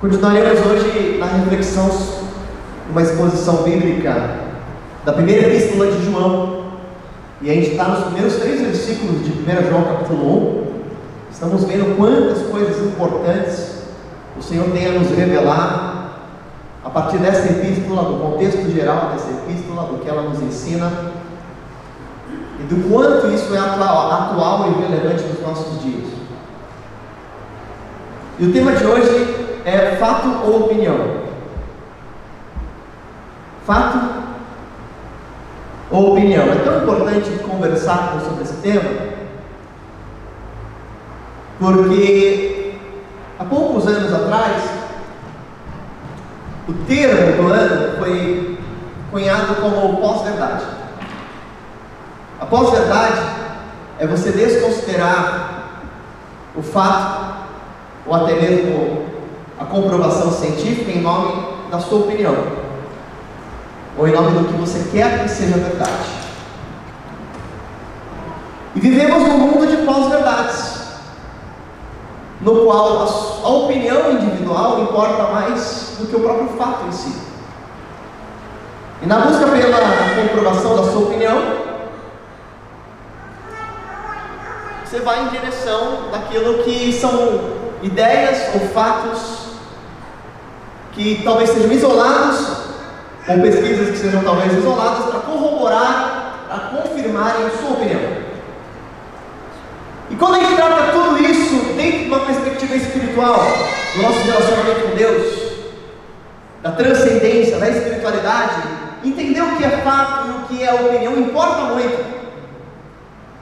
Continuaremos hoje na reflexão, uma exposição bíblica da primeira epístola de João. E a gente está nos primeiros três versículos de 1 João capítulo 1. Estamos vendo quantas coisas importantes o Senhor tem a nos revelar a partir dessa epístola, do contexto geral dessa epístola, do que ela nos ensina e do quanto isso é atual, atual e relevante nos nossos dias. E o tema de hoje é fato ou opinião? Fato ou opinião? É tão importante conversarmos sobre esse tema, porque há poucos anos atrás, o termo do ano foi cunhado como pós-verdade. A pós-verdade é você desconsiderar o fato, ou até mesmo a comprovação científica em nome da sua opinião, ou em nome do que você quer que seja verdade. E vivemos num mundo de pós-verdades, no qual a, opinião individual importa mais do que o próprio fato em si. E na busca pela comprovação da sua opinião, você vai em direção daquilo que são ideias ou fatos que talvez sejam isolados, ou pesquisas que sejam talvez isoladas, para corroborar, para confirmarem a sua opinião. E quando a gente trata tudo isso dentro de uma perspectiva espiritual, do nosso relacionamento com Deus, da transcendência, da espiritualidade, entender o que é fato e o que é opinião importa muito.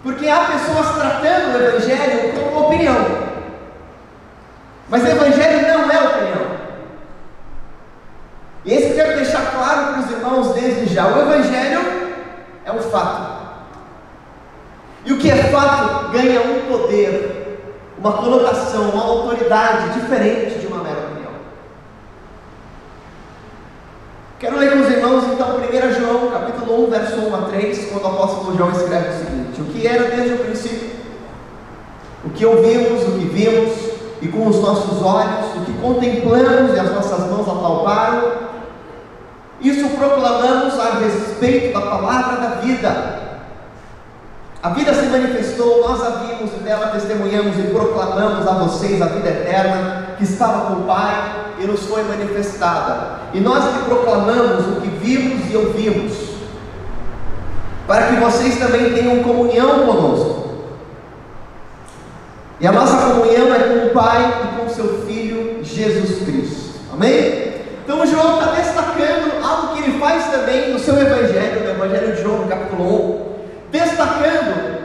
Porque há pessoas tratando o Evangelho como opinião. Mas o Evangelho não é opinião. E esse que eu quero deixar claro para os irmãos desde já: o Evangelho é um fato. E o que é fato ganha um poder, uma conotação, uma autoridade diferente de uma mera opinião. Quero ler com os irmãos então 1 João, capítulo 1, verso 1 a 3, quando o apóstolo João escreve o seguinte: O que era desde o princípio, o que ouvimos, o que vimos, e com os nossos olhos, o que contemplamos e as nossas mãos apalparam, isso proclamamos a respeito da palavra da vida. A vida se manifestou, nós a vimos e dela testemunhamos e proclamamos a vocês a vida eterna que estava com o Pai e nos foi manifestada. E nós lhe proclamamos o que vimos e ouvimos, para que vocês também tenham comunhão conosco. E a nossa comunhão é com o Pai e com seu Filho Jesus Cristo. Amém? Então João está destacando faz também no seu Evangelho, no Evangelho de João, capítulo 1, destacando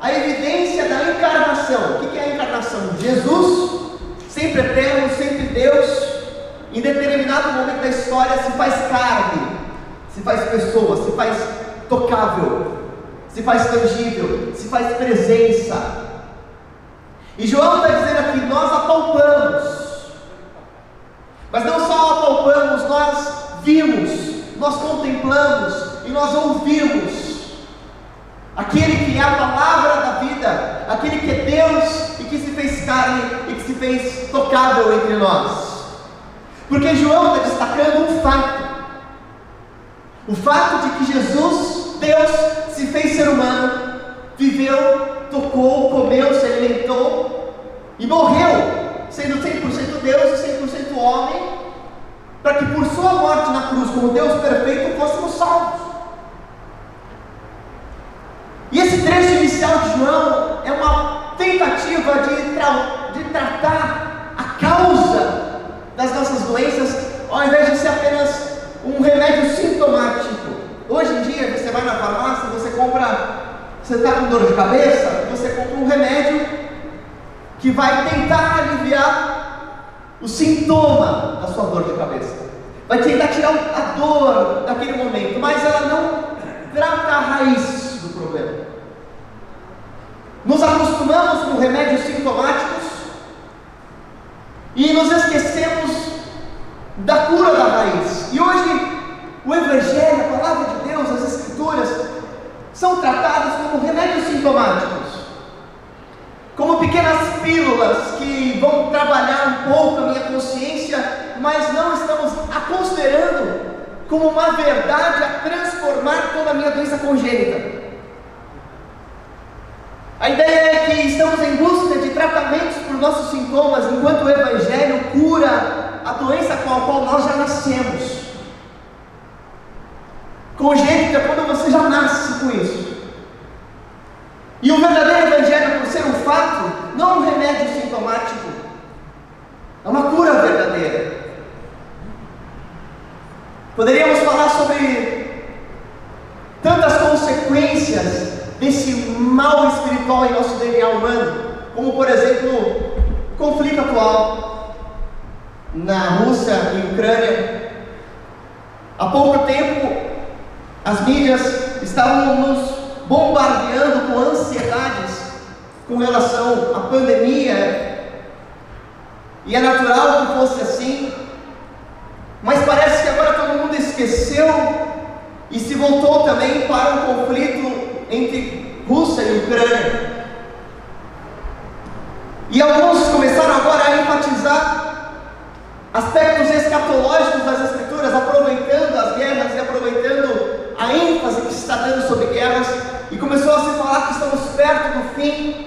a evidência da encarnação. O que é a encarnação? Jesus, sempre eterno, sempre Deus, em determinado momento da história se faz carne, se faz pessoa, se faz tocável, se faz tangível, se faz presença. E João está dizendo aqui: nós apalpamos, mas não só apalpamos, nós vimos, nós contemplamos e nós ouvimos. Aquele que é a palavra da vida, aquele que é Deus e que se fez carne e que se fez tocável entre nós. Porque João está destacando um fato: o fato de que Jesus, Deus, se fez ser humano, viveu, tocou, comeu, se alimentou e morreu, sendo 100% Deus e 100% homem, para que por sua morte na cruz, como Deus perfeito, fôssemos salvos. E esse trecho inicial de João é uma tentativa de, tra de tratar a causa das nossas doenças, ao invés de ser apenas um remédio sintomático. Hoje em dia, você vai na farmácia, você compra, você está com dor de cabeça, você compra um remédio que vai tentar aliviar o sintoma da sua dor de cabeça. Vai tentar tirar a dor daquele momento, mas ela não trata a raiz do problema. Nos acostumamos com remédios sintomáticos e nos esquecemos da cura da raiz. E hoje o Evangelho, a palavra de Deus, as Escrituras, são tratadas como remédios sintomáticos como pequenas pílulas que vão trabalhar um pouco a minha consciência como uma verdade a transformar toda a minha doença congênita. A ideia é que estamos em busca de tratamentos para os nossos sintomas, enquanto o Evangelho cura a doença com a qual nós já nascemos. Congênita é quando você já nasce com isso. E o verdadeiro Evangelho, por ser um fato, não é um remédio sintomático, é uma cura verdadeira. Poderíamos falar sobre tantas consequências desse mal espiritual em nosso DNA humano, como por exemplo, o conflito atual na Rússia e Ucrânia. Há pouco tempo, as mídias estavam nos bombardeando com ansiedades com relação à pandemia, e é natural que fosse assim, mas parece que agora todo mundo esqueceu e se voltou também para o conflito entre Rússia e Ucrânia. E alguns começaram agora a enfatizar aspectos escatológicos das Escrituras, aproveitando as guerras e aproveitando a ênfase que se está dando sobre guerras, e começou a se falar que estamos perto do fim.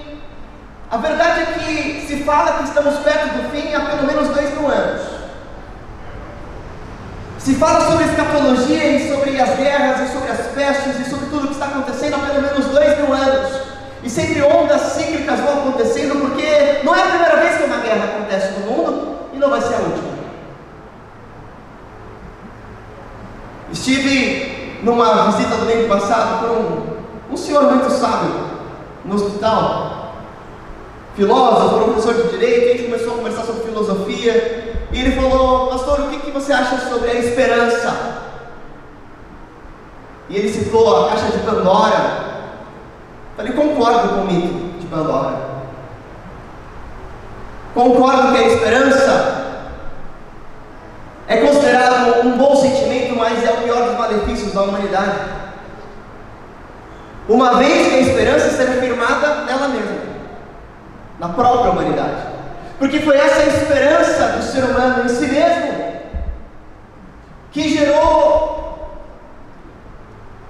A verdade é que se fala que estamos perto do fim há pelo menos dois mil anos. Se fala sobre escatologia e sobre as guerras e sobre as pestes e sobre tudo o que está acontecendo há pelo menos dois mil anos. E sempre ondas cíclicas vão acontecendo, porque não é a primeira vez que uma guerra acontece no mundo e não vai ser a última. Estive numa visita do mês passado por um, um senhor muito sábio no hospital, filósofo, professor de direito, a gente começou a conversar sobre filosofia, e ele falou, você acha sobre a esperança? E ele citou a caixa de Pandora. Falei, concordo com o mito de Pandora. Concordo que a esperança é considerado um bom sentimento, mas é o pior dos malefícios da humanidade. Uma vez que a esperança será firmada nela mesma, na própria humanidade. Porque foi essa esperança do ser humano em si mesmo que gerou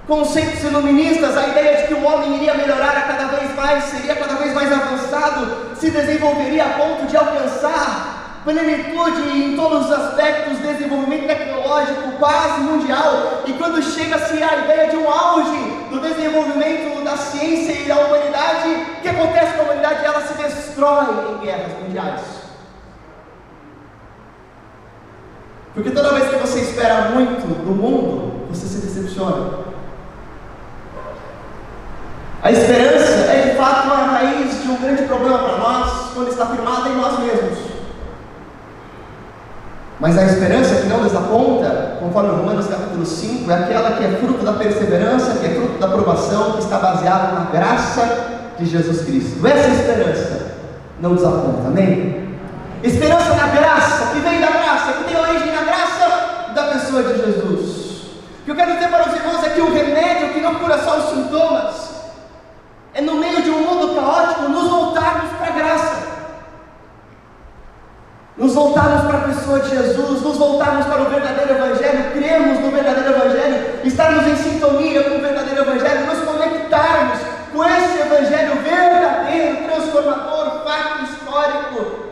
conceitos iluministas, a ideia de que o homem iria melhorar a cada vez mais, seria cada vez mais avançado, se desenvolveria a ponto de alcançar plenitude em todos os aspectos, desenvolvimento tecnológico, paz mundial, e quando chega-se a ideia de um auge do desenvolvimento da ciência e da humanidade, o que acontece com a humanidade? Ela se destrói em guerras mundiais. Porque toda vez que você espera muito do mundo, você se decepciona. A esperança é de fato a raiz de um grande problema para nós, quando está firmada em nós mesmos. Mas a esperança que não desaponta, conforme Romanos capítulo 5, é aquela que é fruto da perseverança, que é fruto da aprovação, que está baseada na graça de Jesus Cristo. Essa esperança não desaponta, amém? Esperança na graça, que vem da graça, que tem origem na graça da pessoa de Jesus. O que eu quero dizer para os irmãos é que o remédio que não cura só os sintomas, é no meio de um mundo caótico nos voltarmos para a graça nos voltarmos para a pessoa de Jesus, nos voltarmos para o verdadeiro Evangelho, cremos no verdadeiro Evangelho, estarmos em sintonia com o verdadeiro Evangelho, nos conectarmos com esse Evangelho verdadeiro, transformador, fato histórico,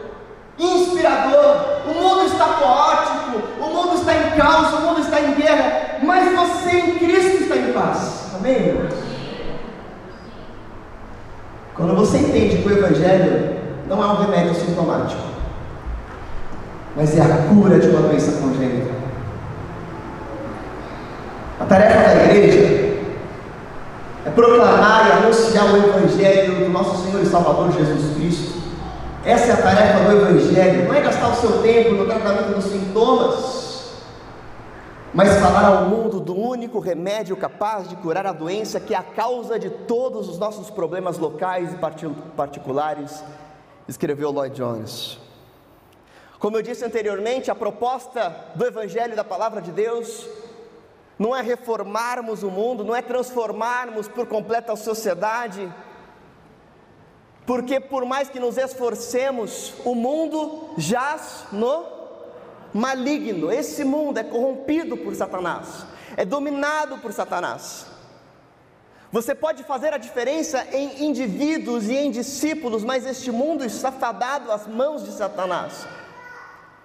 inspirador. O mundo está caótico, o mundo está em caos, o mundo está em guerra, mas você em Cristo está em paz. Amém? Quando você entende que o Evangelho não é um remédio sintomático, mas é a cura de uma doença congênita. A tarefa da igreja é proclamar e anunciar o Evangelho do nosso Senhor e Salvador Jesus Cristo. Essa é a tarefa do Evangelho, não é gastar o seu tempo no tratamento dos sintomas, mas falar ao mundo do único remédio capaz de curar a doença que é a causa de todos os nossos problemas locais e particulares, escreveu Lloyd Jones. Como eu disse anteriormente, a proposta do Evangelho da Palavra de Deus não é reformarmos o mundo, não é transformarmos por completo a sociedade, porque por mais que nos esforcemos, o mundo jaz no maligno, esse mundo é corrompido por Satanás, é dominado por Satanás. Você pode fazer a diferença em indivíduos e em discípulos, mas este mundo está fadado às mãos de Satanás.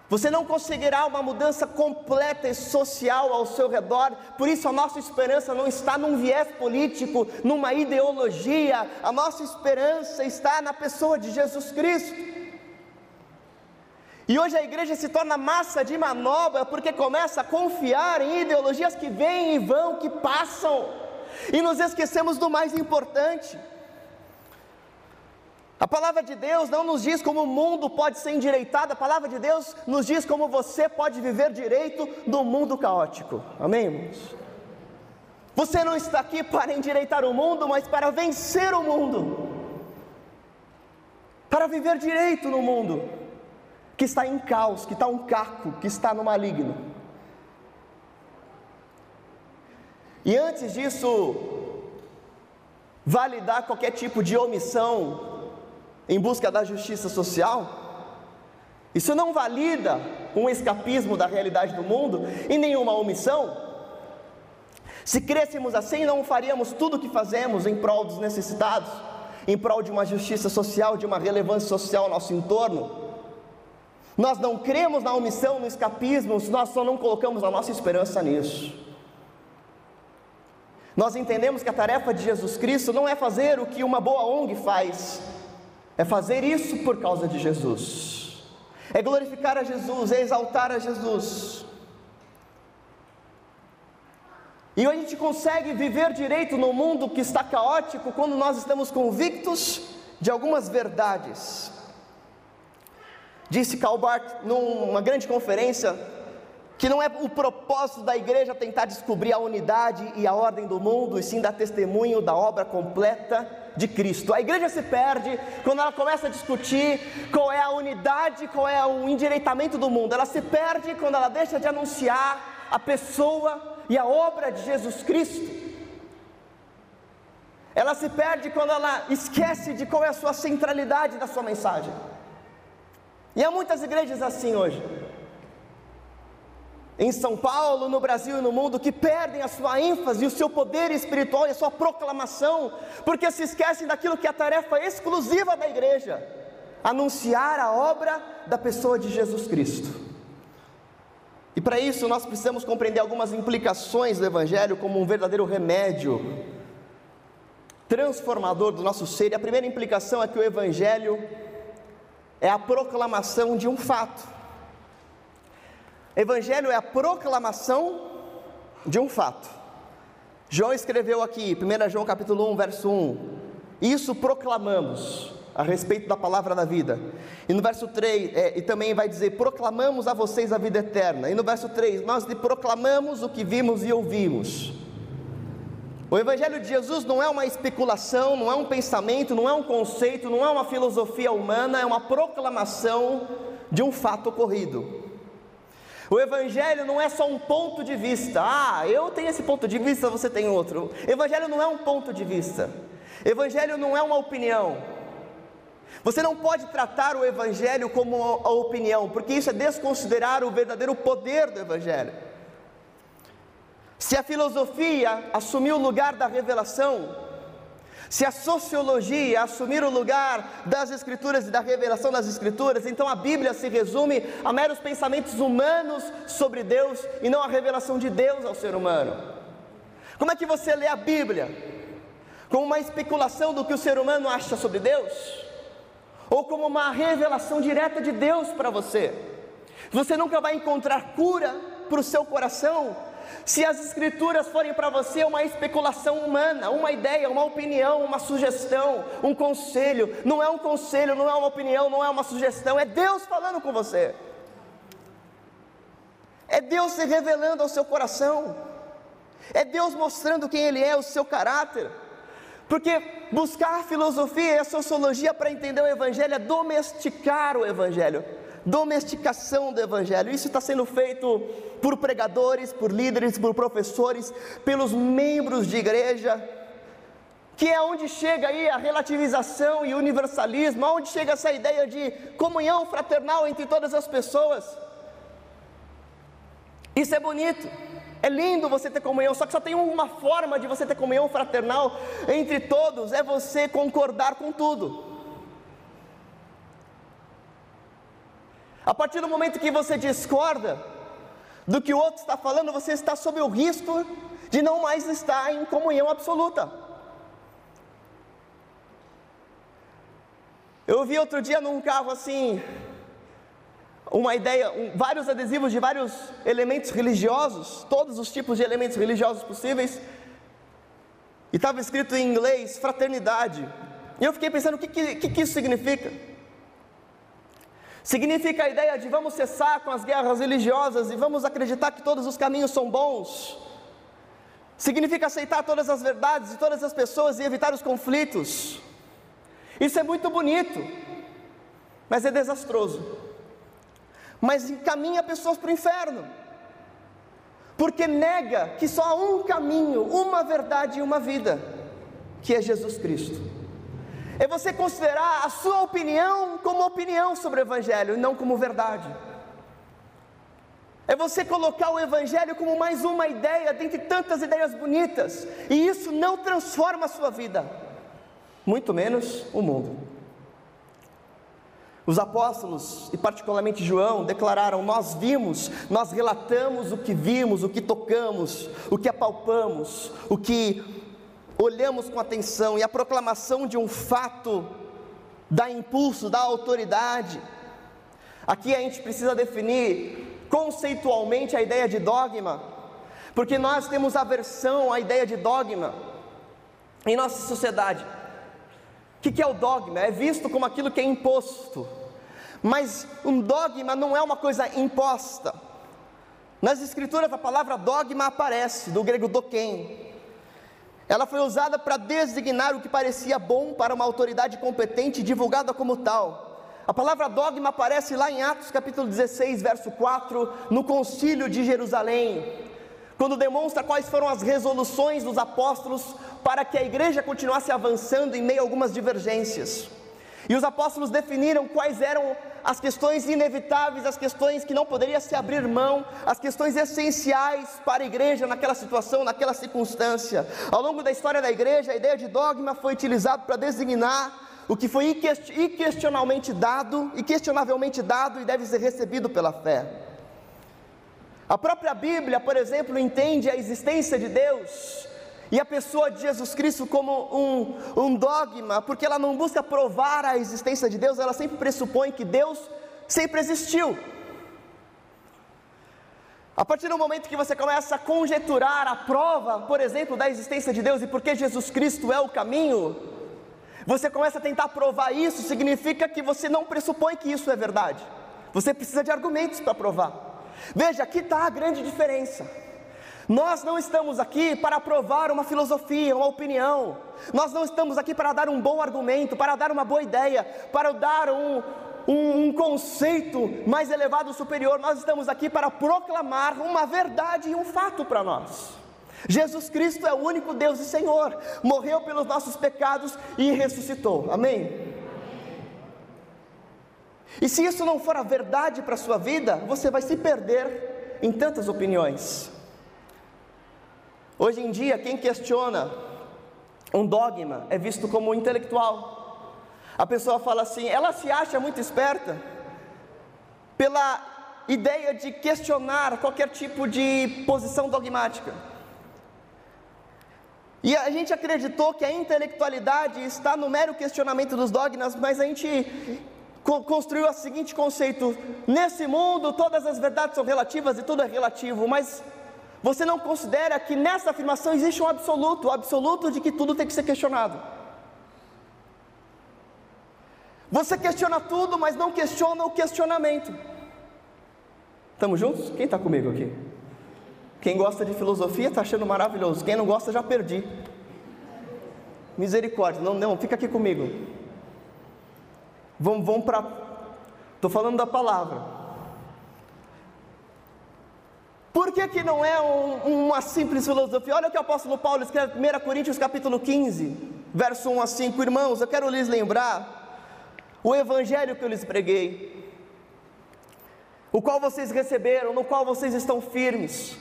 Você não conseguirá uma mudança completa e social ao seu redor, por isso a nossa esperança não está num viés político, numa ideologia, a nossa esperança está na pessoa de Jesus Cristo. E hoje a igreja se torna massa de manobra porque começa a confiar em ideologias que vêm e vão, que passam, e nos esquecemos do mais importante. A palavra de Deus não nos diz como o mundo pode ser endireitado, a palavra de Deus nos diz como você pode viver direito no mundo caótico. Amém, irmãos? Você não está aqui para endireitar o mundo, mas para vencer o mundo. Para viver direito no mundo que está em caos, que está um caco, que está no maligno. E antes disso, validar qualquer tipo de omissão em busca da justiça social, isso não valida um escapismo da realidade do mundo e nenhuma omissão. Se crêssemos assim, não faríamos tudo o que fazemos em prol dos necessitados, em prol de uma justiça social, de uma relevância social ao nosso entorno. Nós não cremos na omissão, no escapismo, nós só não colocamos a nossa esperança nisso. Nós entendemos que a tarefa de Jesus Cristo não é fazer o que uma boa ONG faz, é fazer isso por causa de Jesus, é glorificar a Jesus, é exaltar a Jesus. E a gente consegue viver direito no mundo que está caótico quando nós estamos convictos de algumas verdades. Disse Karl Barth numa grande conferência que não é o propósito da igreja tentar descobrir a unidade e a ordem do mundo, e sim dar testemunho da obra completa de Cristo. A igreja se perde quando ela começa a discutir qual é a unidade, qual é o endireitamento do mundo. Ela se perde quando ela deixa de anunciar a pessoa e a obra de Jesus Cristo. Ela se perde quando ela esquece de qual é a sua centralidade da sua mensagem. E há muitas igrejas assim hoje em São Paulo, no Brasil e no mundo, que perdem a sua ênfase, o seu poder espiritual e a sua proclamação, porque se esquecem daquilo que é a tarefa exclusiva da igreja: anunciar a obra da pessoa de Jesus Cristo. E para isso nós precisamos compreender algumas implicações do Evangelho como um verdadeiro remédio transformador do nosso ser. E a primeira implicação é que o Evangelho é a proclamação de um fato. Evangelho é a proclamação de um fato. João escreveu aqui, 1 João capítulo 1, verso 1: Isso proclamamos a respeito da palavra da vida. E no verso 3, é, e também vai dizer: Proclamamos a vocês a vida eterna. E no verso 3, nós lhe proclamamos o que vimos e ouvimos. O Evangelho de Jesus não é uma especulação, não é um pensamento, não é um conceito, não é uma filosofia humana, é uma proclamação de um fato ocorrido. O Evangelho não é só um ponto de vista. Ah, eu tenho esse ponto de vista, você tem outro. Evangelho não é um ponto de vista. Evangelho não é uma opinião. Você não pode tratar o Evangelho como a opinião, porque isso é desconsiderar o verdadeiro poder do Evangelho. Se a filosofia assumiu o lugar da revelação, se a sociologia assumir o lugar das Escrituras e da revelação das Escrituras, então a Bíblia se resume a meros pensamentos humanos sobre Deus e não a revelação de Deus ao ser humano. Como é que você lê a Bíblia? Como uma especulação do que o ser humano acha sobre Deus? Ou como uma revelação direta de Deus para você? Você nunca vai encontrar cura para o seu coração se as escrituras forem para você uma especulação humana, uma ideia, uma opinião, uma sugestão, um conselho, não é um conselho, não é uma opinião, não é uma sugestão, é Deus falando com você. É Deus se revelando ao seu coração. É Deus mostrando quem Ele é, o seu caráter. Porque buscar filosofia e a sociologia para entender o Evangelho é domesticar o Evangelho domesticação do Evangelho. Isso está sendo feito por pregadores, por líderes, por professores, pelos membros de igreja, que é onde chega aí a relativização e universalismo, onde chega essa ideia de comunhão fraternal entre todas as pessoas. Isso é bonito. É lindo você ter comunhão, só que só tem uma forma de você ter comunhão fraternal entre todos, é você concordar com tudo. A partir do momento que você discorda do que o outro está falando, você está sob o risco de não mais estar em comunhão absoluta. Eu vi outro dia num carro assim, uma ideia, um, vários adesivos de vários elementos religiosos, todos os tipos de elementos religiosos possíveis, e estava escrito em inglês fraternidade. E eu fiquei pensando o que, que, que isso significa. Significa a ideia de vamos cessar com as guerras religiosas e vamos acreditar que todos os caminhos são bons. Significa aceitar todas as verdades de todas as pessoas e evitar os conflitos. Isso é muito bonito, mas é desastroso mas encaminha pessoas para o inferno, porque nega que só há um caminho, uma verdade e uma vida, que é Jesus Cristo. É você considerar a sua opinião como opinião sobre o Evangelho e não como verdade. É você colocar o Evangelho como mais uma ideia dentre tantas ideias bonitas, e isso não transforma a sua vida, muito menos o mundo. Os apóstolos, e particularmente João, declararam: Nós vimos, nós relatamos o que vimos, o que tocamos, o que apalpamos, o que olhamos com atenção, e a proclamação de um fato dá impulso, dá autoridade. Aqui a gente precisa definir conceitualmente a ideia de dogma, porque nós temos aversão à ideia de dogma em nossa sociedade. O que é o dogma? É visto como aquilo que é imposto, mas um dogma não é uma coisa imposta. Nas escrituras a palavra dogma aparece, do grego doken. Ela foi usada para designar o que parecia bom para uma autoridade competente divulgada como tal. A palavra dogma aparece lá em Atos capítulo 16, verso 4, no concílio de Jerusalém, quando demonstra quais foram as resoluções dos apóstolos para que a igreja continuasse avançando em meio a algumas divergências. E os apóstolos definiram quais eram as questões inevitáveis, as questões que não poderia se abrir mão, as questões essenciais para a igreja naquela situação, naquela circunstância. Ao longo da história da igreja, a ideia de dogma foi utilizada para designar o que foi inquestionavelmente dado, inquestionavelmente dado e deve ser recebido pela fé. A própria Bíblia, por exemplo, entende a existência de Deus e a pessoa de Jesus Cristo como um, um dogma, porque ela não busca provar a existência de Deus, ela sempre pressupõe que Deus sempre existiu. A partir do momento que você começa a conjecturar a prova, por exemplo, da existência de Deus e porque Jesus Cristo é o caminho, você começa a tentar provar isso, significa que você não pressupõe que isso é verdade. Você precisa de argumentos para provar. Veja, aqui está a grande diferença. Nós não estamos aqui para provar uma filosofia, uma opinião. Nós não estamos aqui para dar um bom argumento, para dar uma boa ideia, para dar um, um, um conceito mais elevado, superior. Nós estamos aqui para proclamar uma verdade e um fato para nós. Jesus Cristo é o único Deus e Senhor, morreu pelos nossos pecados e ressuscitou. Amém? E se isso não for a verdade para a sua vida, você vai se perder em tantas opiniões. Hoje em dia, quem questiona um dogma é visto como intelectual. A pessoa fala assim, ela se acha muito esperta pela ideia de questionar qualquer tipo de posição dogmática. E a gente acreditou que a intelectualidade está no mero questionamento dos dogmas, mas a gente construiu o seguinte conceito: nesse mundo todas as verdades são relativas e tudo é relativo, mas você não considera que nessa afirmação existe um absoluto, o absoluto de que tudo tem que ser questionado. Você questiona tudo, mas não questiona o questionamento. Estamos juntos? Quem está comigo aqui? Quem gosta de filosofia está achando maravilhoso. Quem não gosta, já perdi. Misericórdia, não, não, fica aqui comigo. Vamos, vamos para. Estou falando da palavra. Por que, que não é um, uma simples filosofia? Olha o que o apóstolo Paulo escreve em 1 Coríntios capítulo 15, verso 1 a 5. Irmãos, eu quero lhes lembrar o evangelho que eu lhes preguei, o qual vocês receberam, no qual vocês estão firmes.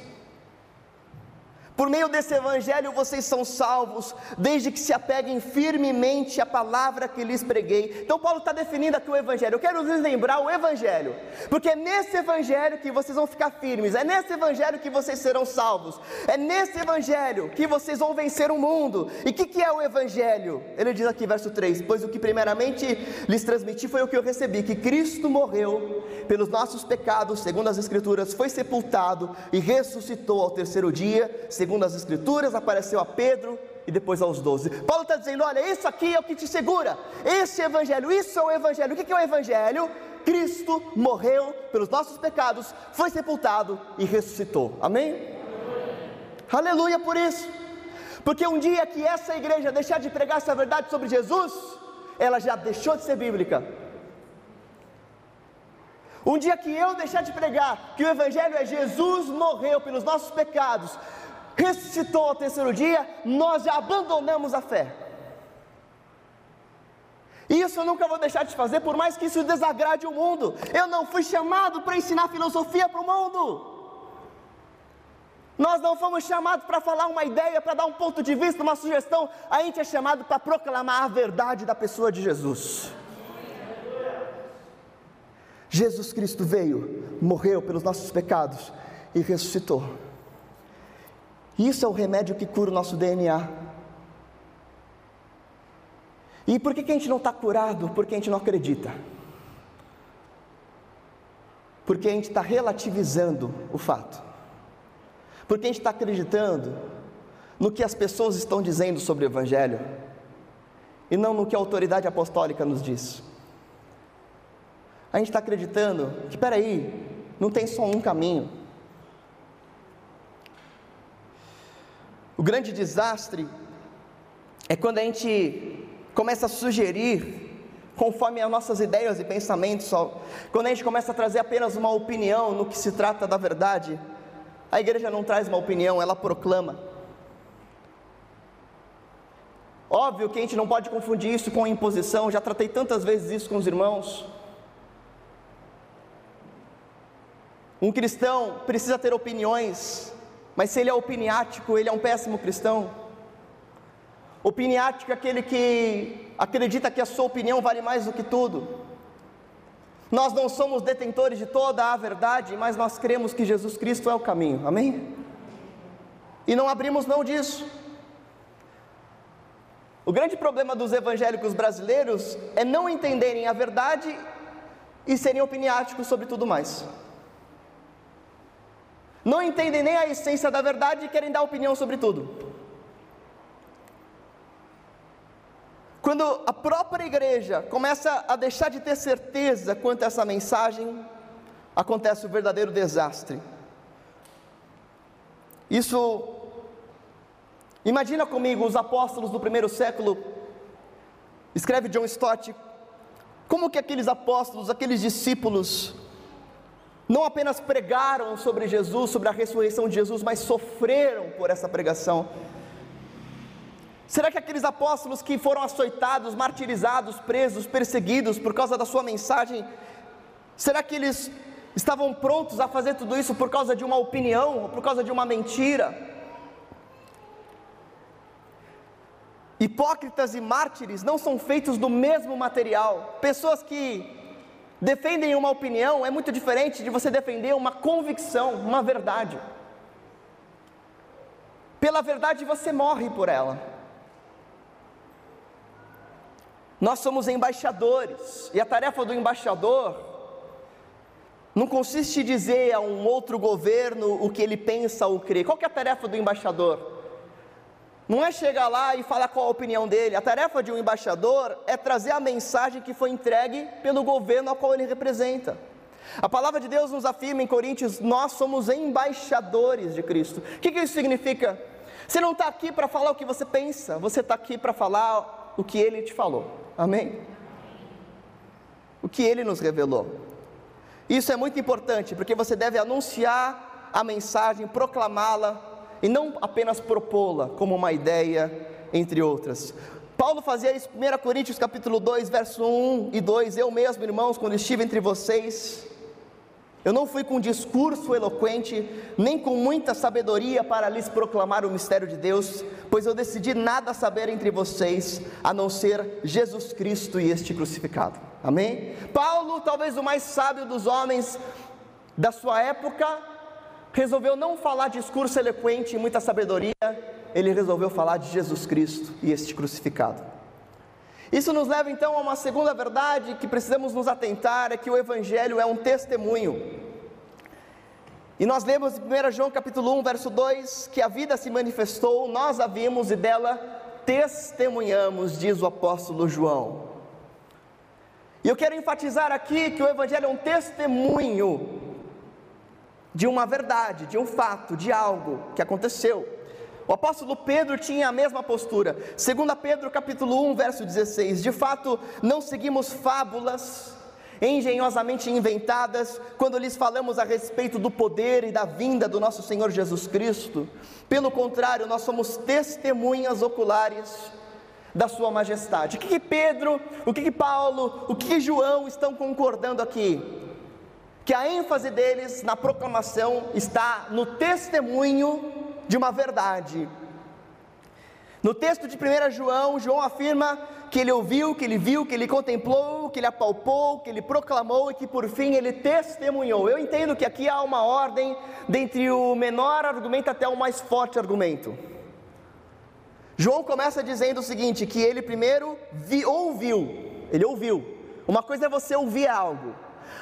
Por meio desse evangelho vocês são salvos, desde que se apeguem firmemente à palavra que lhes preguei. Então, Paulo está definindo aqui o evangelho. Eu quero lhes lembrar o evangelho, porque é nesse evangelho que vocês vão ficar firmes, é nesse evangelho que vocês serão salvos, é nesse evangelho que vocês vão vencer o mundo. E o que, que é o evangelho? Ele diz aqui, verso 3: Pois o que primeiramente lhes transmiti foi o que eu recebi, que Cristo morreu pelos nossos pecados, segundo as Escrituras, foi sepultado e ressuscitou ao terceiro dia, segundo segundo as Escrituras, apareceu a Pedro e depois aos doze. Paulo está dizendo: olha, isso aqui é o que te segura, esse Evangelho, isso é o Evangelho. O que é o Evangelho? Cristo morreu pelos nossos pecados, foi sepultado e ressuscitou. Amém? Amém? Aleluia por isso. Porque um dia que essa igreja deixar de pregar essa verdade sobre Jesus, ela já deixou de ser bíblica. Um dia que eu deixar de pregar que o Evangelho é Jesus morreu pelos nossos pecados, ressuscitou ao terceiro dia, nós já abandonamos a fé. E isso eu nunca vou deixar de fazer, por mais que isso desagrade o mundo. Eu não fui chamado para ensinar filosofia para o mundo. Nós não fomos chamados para falar uma ideia, para dar um ponto de vista, uma sugestão. A gente é chamado para proclamar a verdade da pessoa de Jesus. Jesus Cristo veio, morreu pelos nossos pecados e ressuscitou. Isso é o remédio que cura o nosso DNA. E por que, que a gente não está curado? Porque a gente não acredita. Porque a gente está relativizando o fato. Porque a gente está acreditando no que as pessoas estão dizendo sobre o Evangelho e não no que a autoridade apostólica nos diz. A gente está acreditando que, peraí, não tem só um caminho. O grande desastre é quando a gente começa a sugerir, conforme as nossas ideias e pensamentos, quando a gente começa a trazer apenas uma opinião no que se trata da verdade, a igreja não traz uma opinião, ela proclama. Óbvio que a gente não pode confundir isso com imposição, já tratei tantas vezes isso com os irmãos. Um cristão precisa ter opiniões, mas se ele é opiniático, ele é um péssimo cristão. Opiniático é aquele que acredita que a sua opinião vale mais do que tudo. Nós não somos detentores de toda a verdade, mas nós cremos que Jesus Cristo é o caminho. Amém? E não abrimos mão disso. O grande problema dos evangélicos brasileiros é não entenderem a verdade e serem opiniáticos sobre tudo mais não entendem nem a essência da verdade e querem dar opinião sobre tudo. Quando a própria igreja começa a deixar de ter certeza quanto a essa mensagem, acontece o verdadeiro desastre. Isso, imagina comigo os apóstolos do primeiro século, escreve John Stott, como que aqueles apóstolos, aqueles discípulos, não apenas pregaram sobre Jesus, sobre a ressurreição de Jesus, mas sofreram por essa pregação. Será que aqueles apóstolos que foram açoitados, martirizados, presos, perseguidos por causa da sua mensagem, será que eles estavam prontos a fazer tudo isso por causa de uma opinião, ou por causa de uma mentira? Hipócritas e mártires não são feitos do mesmo material. Pessoas que Defendem uma opinião é muito diferente de você defender uma convicção, uma verdade. Pela verdade você morre por ela. Nós somos embaixadores, e a tarefa do embaixador não consiste em dizer a um outro governo o que ele pensa ou crê. Qual é a tarefa do embaixador? Não é chegar lá e falar qual a opinião dele. A tarefa de um embaixador é trazer a mensagem que foi entregue pelo governo ao qual ele representa. A palavra de Deus nos afirma em Coríntios: nós somos embaixadores de Cristo. O que, que isso significa? Você não está aqui para falar o que você pensa, você está aqui para falar o que ele te falou. Amém? O que ele nos revelou. Isso é muito importante, porque você deve anunciar a mensagem, proclamá-la e não apenas propô-la como uma ideia entre outras. Paulo fazia isso em 1 Coríntios capítulo 2, verso 1 e 2, eu mesmo, irmãos, quando estive entre vocês, Eu não fui com discurso eloquente, nem com muita sabedoria para lhes proclamar o mistério de Deus, pois eu decidi nada saber entre vocês, a não ser Jesus Cristo e este crucificado. Amém? Paulo, talvez o mais sábio dos homens da sua época, resolveu não falar discurso eloquente e muita sabedoria, ele resolveu falar de Jesus Cristo e este crucificado. Isso nos leva então a uma segunda verdade que precisamos nos atentar: é que o Evangelho é um testemunho. E nós lemos em 1 João capítulo 1, verso 2, que a vida se manifestou, nós a vimos e dela testemunhamos, diz o apóstolo João. E eu quero enfatizar aqui que o Evangelho é um testemunho de uma verdade, de um fato, de algo que aconteceu. O apóstolo Pedro tinha a mesma postura. 2 Pedro capítulo 1, verso 16. De fato, não seguimos fábulas engenhosamente inventadas quando lhes falamos a respeito do poder e da vinda do nosso Senhor Jesus Cristo. Pelo contrário, nós somos testemunhas oculares da sua majestade. O que, que Pedro, o que, que Paulo, o que, que João estão concordando aqui? Que a ênfase deles na proclamação está no testemunho de uma verdade. No texto de 1 João, João afirma que ele ouviu, que ele viu, que ele contemplou, que ele apalpou, que ele proclamou e que por fim ele testemunhou. Eu entendo que aqui há uma ordem dentre o menor argumento até o mais forte argumento. João começa dizendo o seguinte: que ele primeiro vi, ouviu, ele ouviu. Uma coisa é você ouvir algo,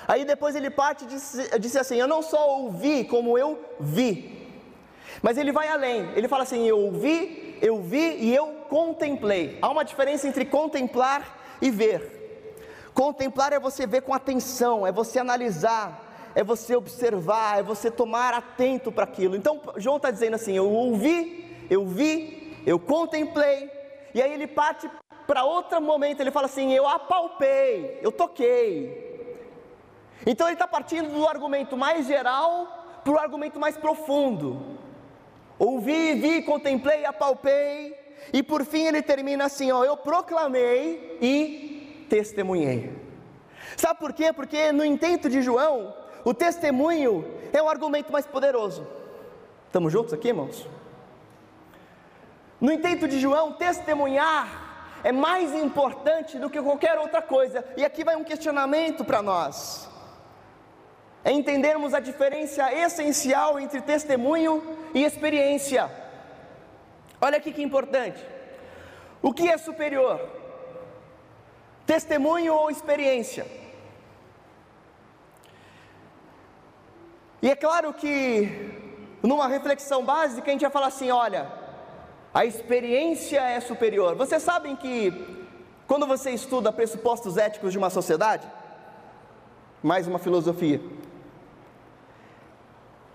aí depois ele parte e disse, disse assim: Eu não só ouvi, como eu vi. Mas ele vai além, ele fala assim: Eu ouvi, eu vi e eu contemplei. Há uma diferença entre contemplar e ver. Contemplar é você ver com atenção, é você analisar, é você observar, é você tomar atento para aquilo. Então, João está dizendo assim: Eu ouvi, eu vi, eu contemplei, e aí ele parte para outro momento, ele fala assim: Eu apalpei, eu toquei. Então ele está partindo do argumento mais geral para o argumento mais profundo. Ouvi, vi, contemplei, apalpei, e por fim ele termina assim: ó, eu proclamei e testemunhei. Sabe por quê? Porque no intento de João, o testemunho é o argumento mais poderoso. Estamos juntos aqui, irmãos? No intento de João, testemunhar é mais importante do que qualquer outra coisa. E aqui vai um questionamento para nós é entendermos a diferença essencial entre testemunho e experiência. Olha aqui que importante. O que é superior? Testemunho ou experiência? E é claro que, numa reflexão básica, a gente vai falar assim: olha, a experiência é superior. Vocês sabem que, quando você estuda pressupostos éticos de uma sociedade, mais uma filosofia,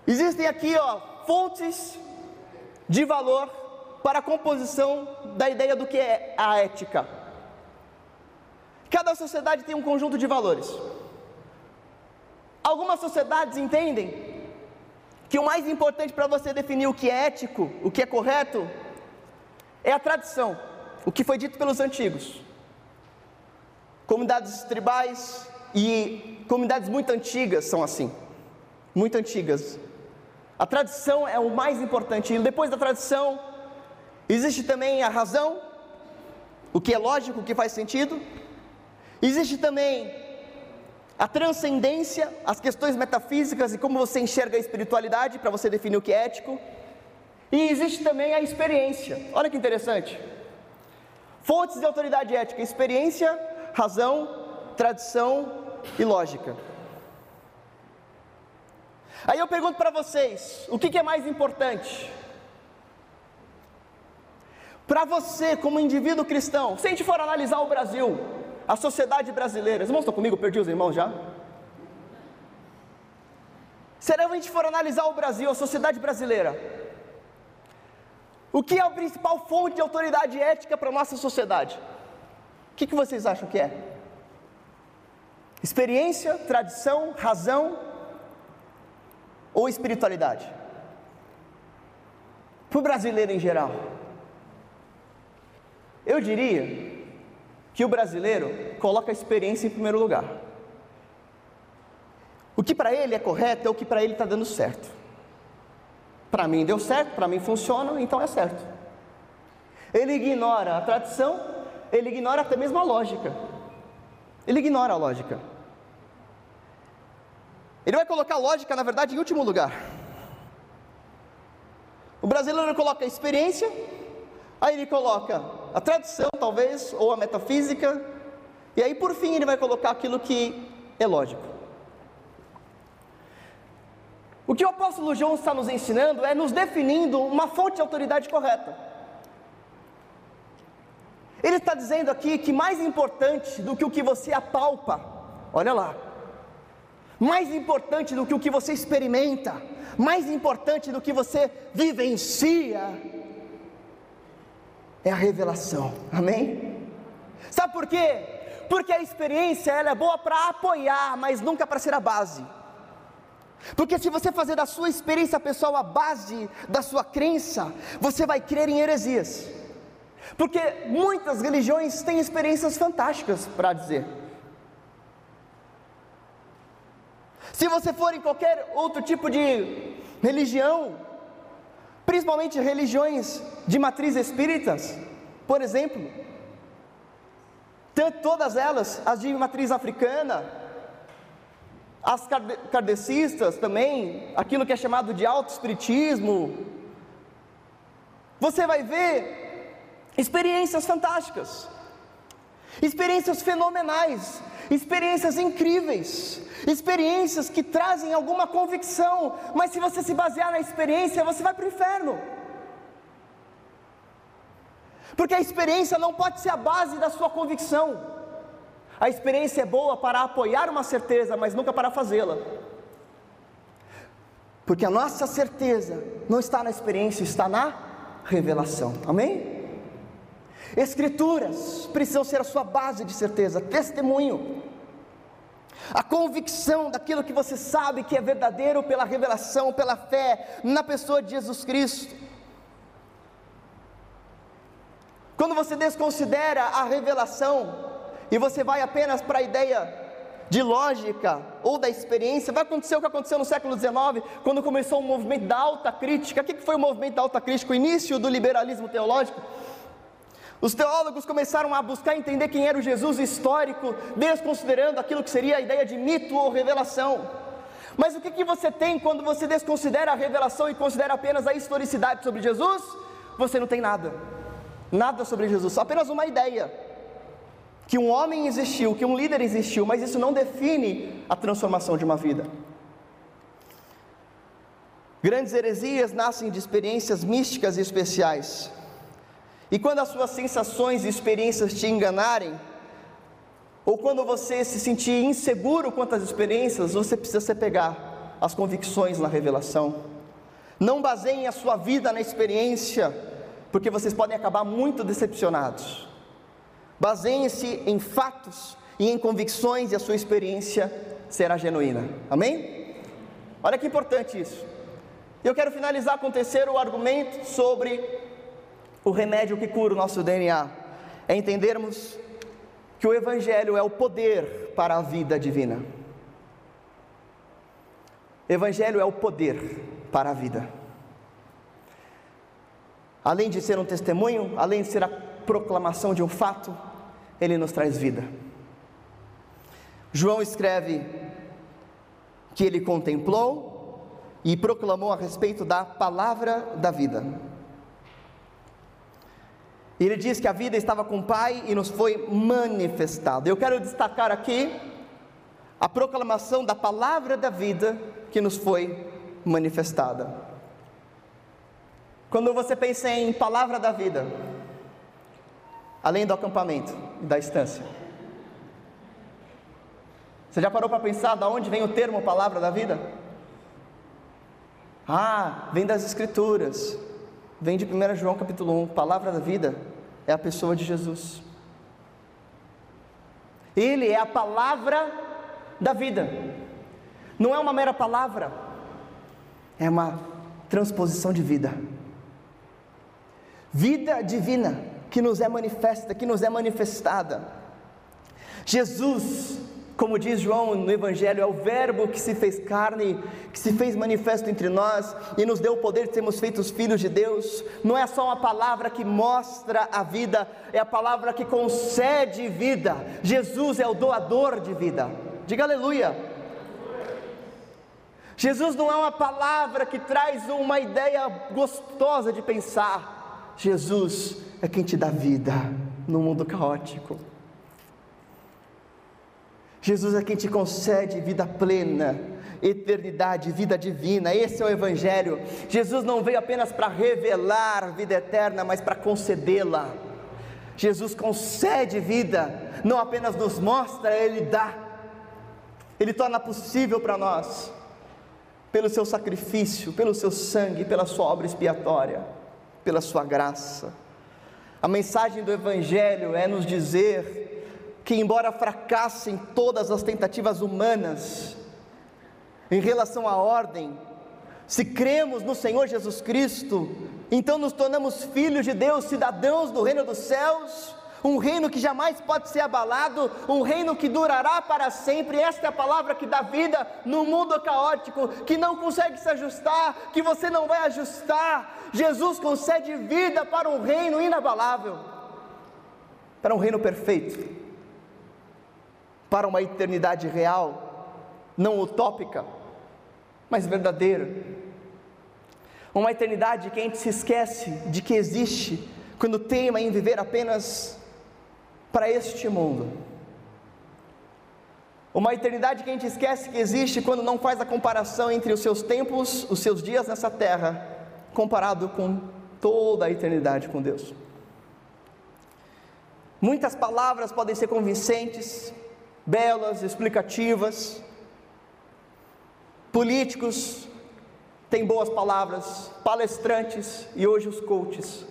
Existem aqui, ó, fontes de valor para a composição da ideia do que é a ética. Cada sociedade tem um conjunto de valores. Algumas sociedades entendem que o mais importante para você definir o que é ético, o que é correto, é a tradição, o que foi dito pelos antigos. Comunidades tribais e comunidades muito antigas são assim, muito antigas. A tradição é o mais importante. E depois da tradição, existe também a razão, o que é lógico, o que faz sentido. Existe também a transcendência, as questões metafísicas e como você enxerga a espiritualidade para você definir o que é ético. E existe também a experiência. Olha que interessante. Fontes de autoridade ética: experiência, razão, tradição e lógica. Aí eu pergunto para vocês: o que, que é mais importante? Para você, como indivíduo cristão, se a gente for analisar o Brasil, a sociedade brasileira, os irmãos estão comigo? Perdi os irmãos já? Se a gente for analisar o Brasil, a sociedade brasileira, o que é a principal fonte de autoridade ética para a nossa sociedade? O que, que vocês acham que é? Experiência, tradição, razão ou espiritualidade? Para o brasileiro em geral, eu diria que o brasileiro coloca a experiência em primeiro lugar. O que para ele é correto é o que para ele está dando certo. Para mim deu certo, para mim funciona, então é certo. Ele ignora a tradição, ele ignora até mesmo a lógica. Ele ignora a lógica. Ele vai colocar lógica, na verdade, em último lugar. O brasileiro coloca a experiência, aí ele coloca a tradição, talvez, ou a metafísica, e aí por fim ele vai colocar aquilo que é lógico. O que o apóstolo João está nos ensinando é nos definindo uma fonte de autoridade correta. Ele está dizendo aqui que mais importante do que o que você apalpa, olha lá, mais importante do que o que você experimenta, mais importante do que você vivencia, é a revelação, amém? Sabe por quê? Porque a experiência ela é boa para apoiar, mas nunca para ser a base. Porque se você fazer da sua experiência pessoal a base da sua crença, você vai crer em heresias. Porque muitas religiões têm experiências fantásticas para dizer. Se você for em qualquer outro tipo de religião, principalmente religiões de matriz espíritas, por exemplo, tanto todas elas, as de matriz africana, as kardecistas também, aquilo que é chamado de auto-espiritismo, você vai ver experiências fantásticas, experiências fenomenais, experiências incríveis, experiências que trazem alguma convicção, mas se você se basear na experiência, você vai para o inferno. Porque a experiência não pode ser a base da sua convicção. A experiência é boa para apoiar uma certeza, mas nunca para fazê-la. Porque a nossa certeza não está na experiência, está na revelação. Amém? Escrituras precisam ser a sua base de certeza, testemunho. A convicção daquilo que você sabe que é verdadeiro pela revelação, pela fé na pessoa de Jesus Cristo. Quando você desconsidera a revelação, e você vai apenas para a ideia de lógica ou da experiência, vai acontecer o que aconteceu no século XIX, quando começou o movimento da alta crítica. O que foi o movimento da alta crítica? O início do liberalismo teológico. Os teólogos começaram a buscar entender quem era o Jesus histórico, desconsiderando aquilo que seria a ideia de mito ou revelação. Mas o que, que você tem quando você desconsidera a revelação e considera apenas a historicidade sobre Jesus? Você não tem nada, nada sobre Jesus, só apenas uma ideia que um homem existiu, que um líder existiu, mas isso não define a transformação de uma vida. Grandes heresias nascem de experiências místicas e especiais. E quando as suas sensações e experiências te enganarem, ou quando você se sentir inseguro quanto às experiências, você precisa se pegar às convicções na revelação. Não baseiem a sua vida na experiência, porque vocês podem acabar muito decepcionados. Baseiem-se em fatos e em convicções e a sua experiência será genuína. Amém? Olha que importante isso. Eu quero finalizar com o terceiro argumento sobre o remédio que cura o nosso DNA. É entendermos que o Evangelho é o poder para a vida divina. Evangelho é o poder para a vida. Além de ser um testemunho, além de ser a proclamação de um fato, ele nos traz vida. João escreve que ele contemplou e proclamou a respeito da palavra da vida. Ele diz que a vida estava com o Pai e nos foi manifestada. Eu quero destacar aqui a proclamação da palavra da vida que nos foi manifestada. Quando você pensa em palavra da vida, além do acampamento e da estância. Você já parou para pensar de onde vem o termo palavra da vida? Ah, vem das Escrituras, vem de 1 João capítulo 1. Palavra da vida é a pessoa de Jesus. Ele é a palavra da vida, não é uma mera palavra, é uma transposição de vida, vida divina que nos é manifesta, que nos é manifestada. Jesus como diz João no Evangelho, é o Verbo que se fez carne, que se fez manifesto entre nós e nos deu o poder de sermos feitos filhos de Deus. Não é só uma palavra que mostra a vida, é a palavra que concede vida. Jesus é o doador de vida. Diga aleluia. Jesus não é uma palavra que traz uma ideia gostosa de pensar. Jesus é quem te dá vida no mundo caótico. Jesus é quem te concede vida plena, eternidade, vida divina. Esse é o Evangelho. Jesus não veio apenas para revelar vida eterna, mas para concedê-la. Jesus concede vida, não apenas nos mostra, Ele dá. Ele torna possível para nós, pelo seu sacrifício, pelo seu sangue, pela sua obra expiatória, pela sua graça. A mensagem do Evangelho é nos dizer que, embora fracassem todas as tentativas humanas em relação à ordem, se cremos no Senhor Jesus Cristo, então nos tornamos filhos de Deus, cidadãos do reino dos céus, um reino que jamais pode ser abalado, um reino que durará para sempre. Esta é a palavra que dá vida no mundo caótico, que não consegue se ajustar, que você não vai ajustar. Jesus concede vida para um reino inabalável, para um reino perfeito para uma eternidade real, não utópica, mas verdadeira. Uma eternidade que a gente se esquece de que existe quando teima em viver apenas para este mundo. Uma eternidade que a gente esquece que existe quando não faz a comparação entre os seus tempos, os seus dias nessa terra, comparado com toda a eternidade com Deus. Muitas palavras podem ser convincentes, belas, explicativas. Políticos têm boas palavras, palestrantes e hoje os coaches.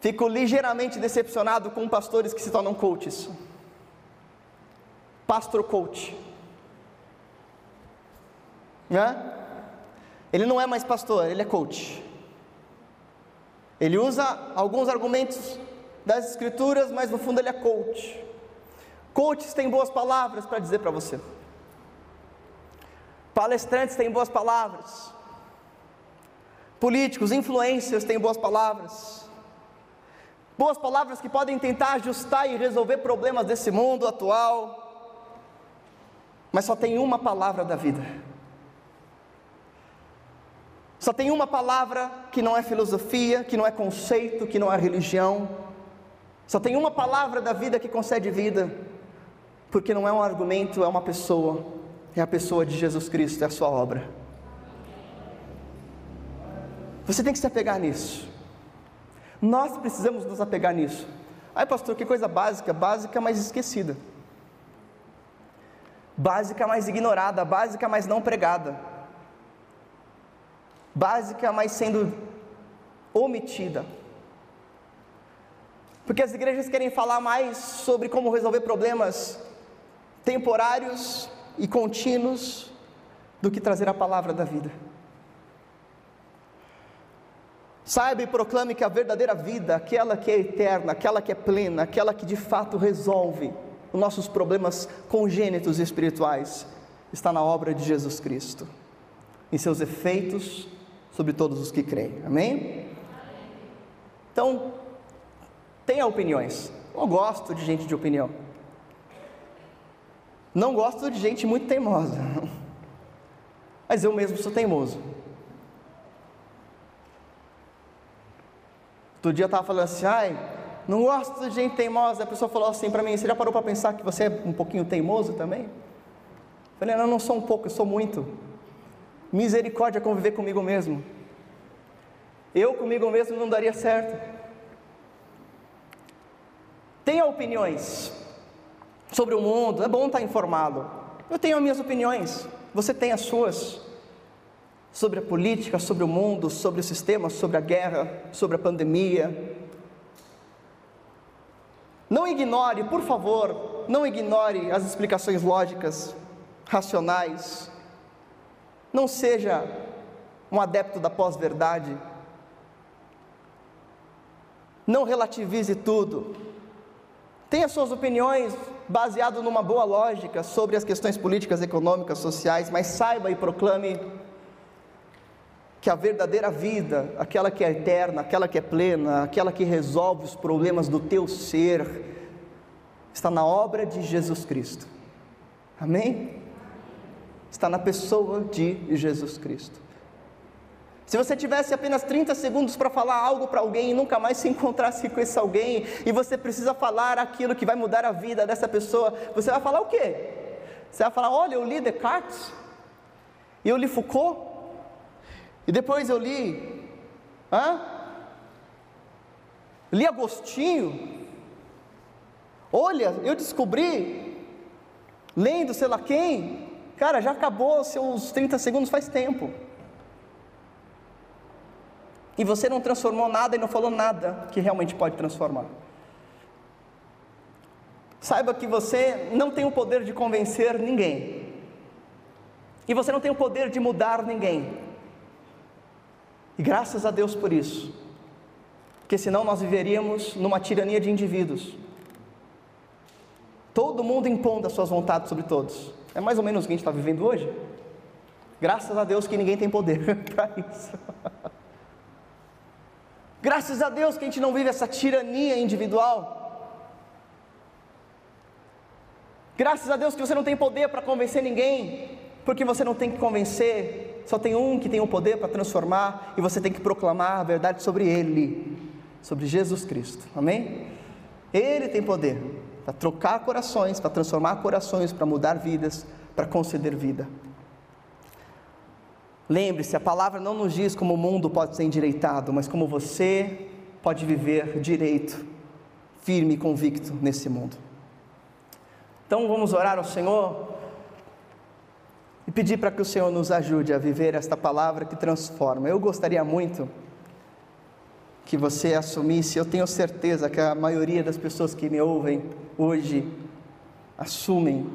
Fico ligeiramente decepcionado com pastores que se tornam coaches. Pastor coach. Né? Ele não é mais pastor, ele é coach. Ele usa alguns argumentos das escrituras, mas no fundo ele é coach. Coaches têm boas palavras para dizer para você. Palestrantes têm boas palavras. Políticos, influencers têm boas palavras. Boas palavras que podem tentar ajustar e resolver problemas desse mundo atual. Mas só tem uma palavra da vida. Só tem uma palavra que não é filosofia, que não é conceito, que não é religião, só tem uma palavra da vida que concede vida, porque não é um argumento, é uma pessoa, é a pessoa de Jesus Cristo, é a sua obra. Você tem que se apegar nisso. Nós precisamos nos apegar nisso. Ai, pastor, que coisa básica, básica, mas esquecida. Básica, mas ignorada, básica, mas não pregada. Básica, mas sendo omitida. Porque as igrejas querem falar mais sobre como resolver problemas temporários e contínuos do que trazer a palavra da vida. Saiba e proclame que a verdadeira vida, aquela que é eterna, aquela que é plena, aquela que de fato resolve os nossos problemas congênitos espirituais, está na obra de Jesus Cristo, em seus efeitos sobre todos os que creem. Amém? Então, Tenha opiniões. Eu gosto de gente de opinião. Não gosto de gente muito teimosa. Mas eu mesmo sou teimoso. Outro dia eu estava falando assim, ai, não gosto de gente teimosa. A pessoa falou assim para mim, você já parou para pensar que você é um pouquinho teimoso também? Eu falei, não, não sou um pouco, eu sou muito. Misericórdia conviver comigo mesmo. Eu comigo mesmo não daria certo. Tenha opiniões sobre o mundo, é bom estar informado. Eu tenho as minhas opiniões, você tem as suas. Sobre a política, sobre o mundo, sobre o sistema, sobre a guerra, sobre a pandemia. Não ignore, por favor, não ignore as explicações lógicas, racionais. Não seja um adepto da pós-verdade. Não relativize tudo. Tenha suas opiniões baseado numa boa lógica sobre as questões políticas, econômicas, sociais, mas saiba e proclame que a verdadeira vida, aquela que é eterna, aquela que é plena, aquela que resolve os problemas do teu ser, está na obra de Jesus Cristo. Amém? Está na pessoa de Jesus Cristo. Se você tivesse apenas 30 segundos para falar algo para alguém e nunca mais se encontrasse com esse alguém, e você precisa falar aquilo que vai mudar a vida dessa pessoa, você vai falar o quê? Você vai falar: olha, eu li Descartes, e eu li Foucault, e depois eu li. Hã? Li Agostinho. Olha, eu descobri, lendo sei lá quem, cara, já acabou seus 30 segundos faz tempo. E você não transformou nada e não falou nada que realmente pode transformar. Saiba que você não tem o poder de convencer ninguém. E você não tem o poder de mudar ninguém. E graças a Deus por isso. Porque senão nós viveríamos numa tirania de indivíduos. Todo mundo impondo as suas vontades sobre todos. É mais ou menos o que a gente está vivendo hoje. Graças a Deus que ninguém tem poder para isso. Graças a Deus que a gente não vive essa tirania individual. Graças a Deus que você não tem poder para convencer ninguém, porque você não tem que convencer, só tem um que tem o poder para transformar e você tem que proclamar a verdade sobre Ele, sobre Jesus Cristo, amém? Ele tem poder para trocar corações, para transformar corações, para mudar vidas, para conceder vida. Lembre-se, a palavra não nos diz como o mundo pode ser endireitado, mas como você pode viver direito, firme e convicto nesse mundo. Então vamos orar ao Senhor e pedir para que o Senhor nos ajude a viver esta palavra que transforma. Eu gostaria muito que você assumisse, eu tenho certeza que a maioria das pessoas que me ouvem hoje assumem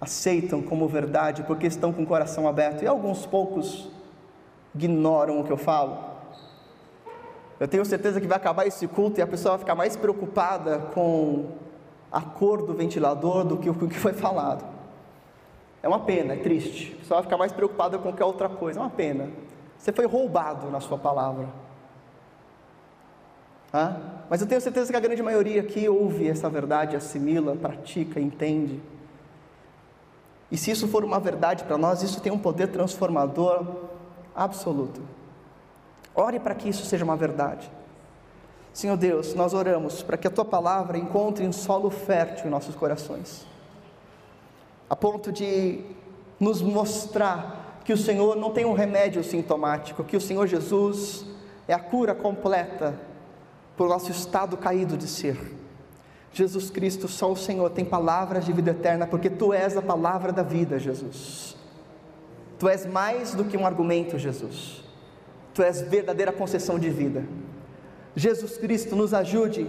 aceitam como verdade porque estão com o coração aberto e alguns poucos ignoram o que eu falo. Eu tenho certeza que vai acabar esse culto e a pessoa vai ficar mais preocupada com a cor do ventilador do que o que foi falado. É uma pena, é triste. A pessoa vai ficar mais preocupada com qualquer outra coisa. É uma pena. Você foi roubado na sua palavra. Ah? Mas eu tenho certeza que a grande maioria aqui ouve essa verdade, assimila, pratica, entende. E se isso for uma verdade para nós, isso tem um poder transformador absoluto. Ore para que isso seja uma verdade. Senhor Deus, nós oramos para que a tua palavra encontre um solo fértil em nossos corações, a ponto de nos mostrar que o Senhor não tem um remédio sintomático, que o Senhor Jesus é a cura completa para o nosso estado caído de ser. Jesus Cristo, só o Senhor tem palavras de vida eterna, porque tu és a palavra da vida, Jesus. Tu és mais do que um argumento, Jesus. Tu és verdadeira concessão de vida. Jesus Cristo nos ajude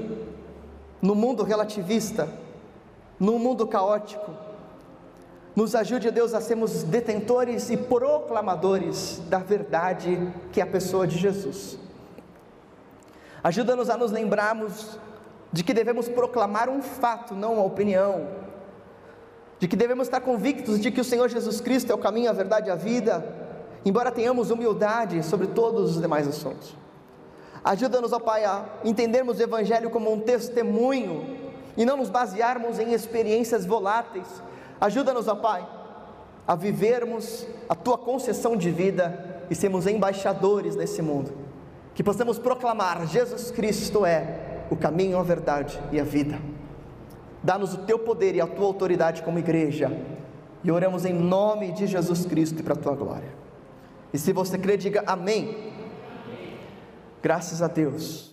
no mundo relativista, no mundo caótico. Nos ajude, Deus, a sermos detentores e proclamadores da verdade que é a pessoa de Jesus. Ajuda-nos a nos lembrarmos de que devemos proclamar um fato, não uma opinião, de que devemos estar convictos de que o Senhor Jesus Cristo é o caminho, a verdade e a vida, embora tenhamos humildade sobre todos os demais assuntos. Ajuda-nos, ó Pai, a entendermos o Evangelho como um testemunho e não nos basearmos em experiências voláteis. Ajuda-nos, ó Pai, a vivermos a Tua concessão de vida e sermos embaixadores nesse mundo. Que possamos proclamar: Jesus Cristo é o caminho, a verdade e a vida. Dá-nos o teu poder e a tua autoridade como igreja. E oramos em nome de Jesus Cristo e para a tua glória. E se você crê, diga amém. amém. Graças a Deus.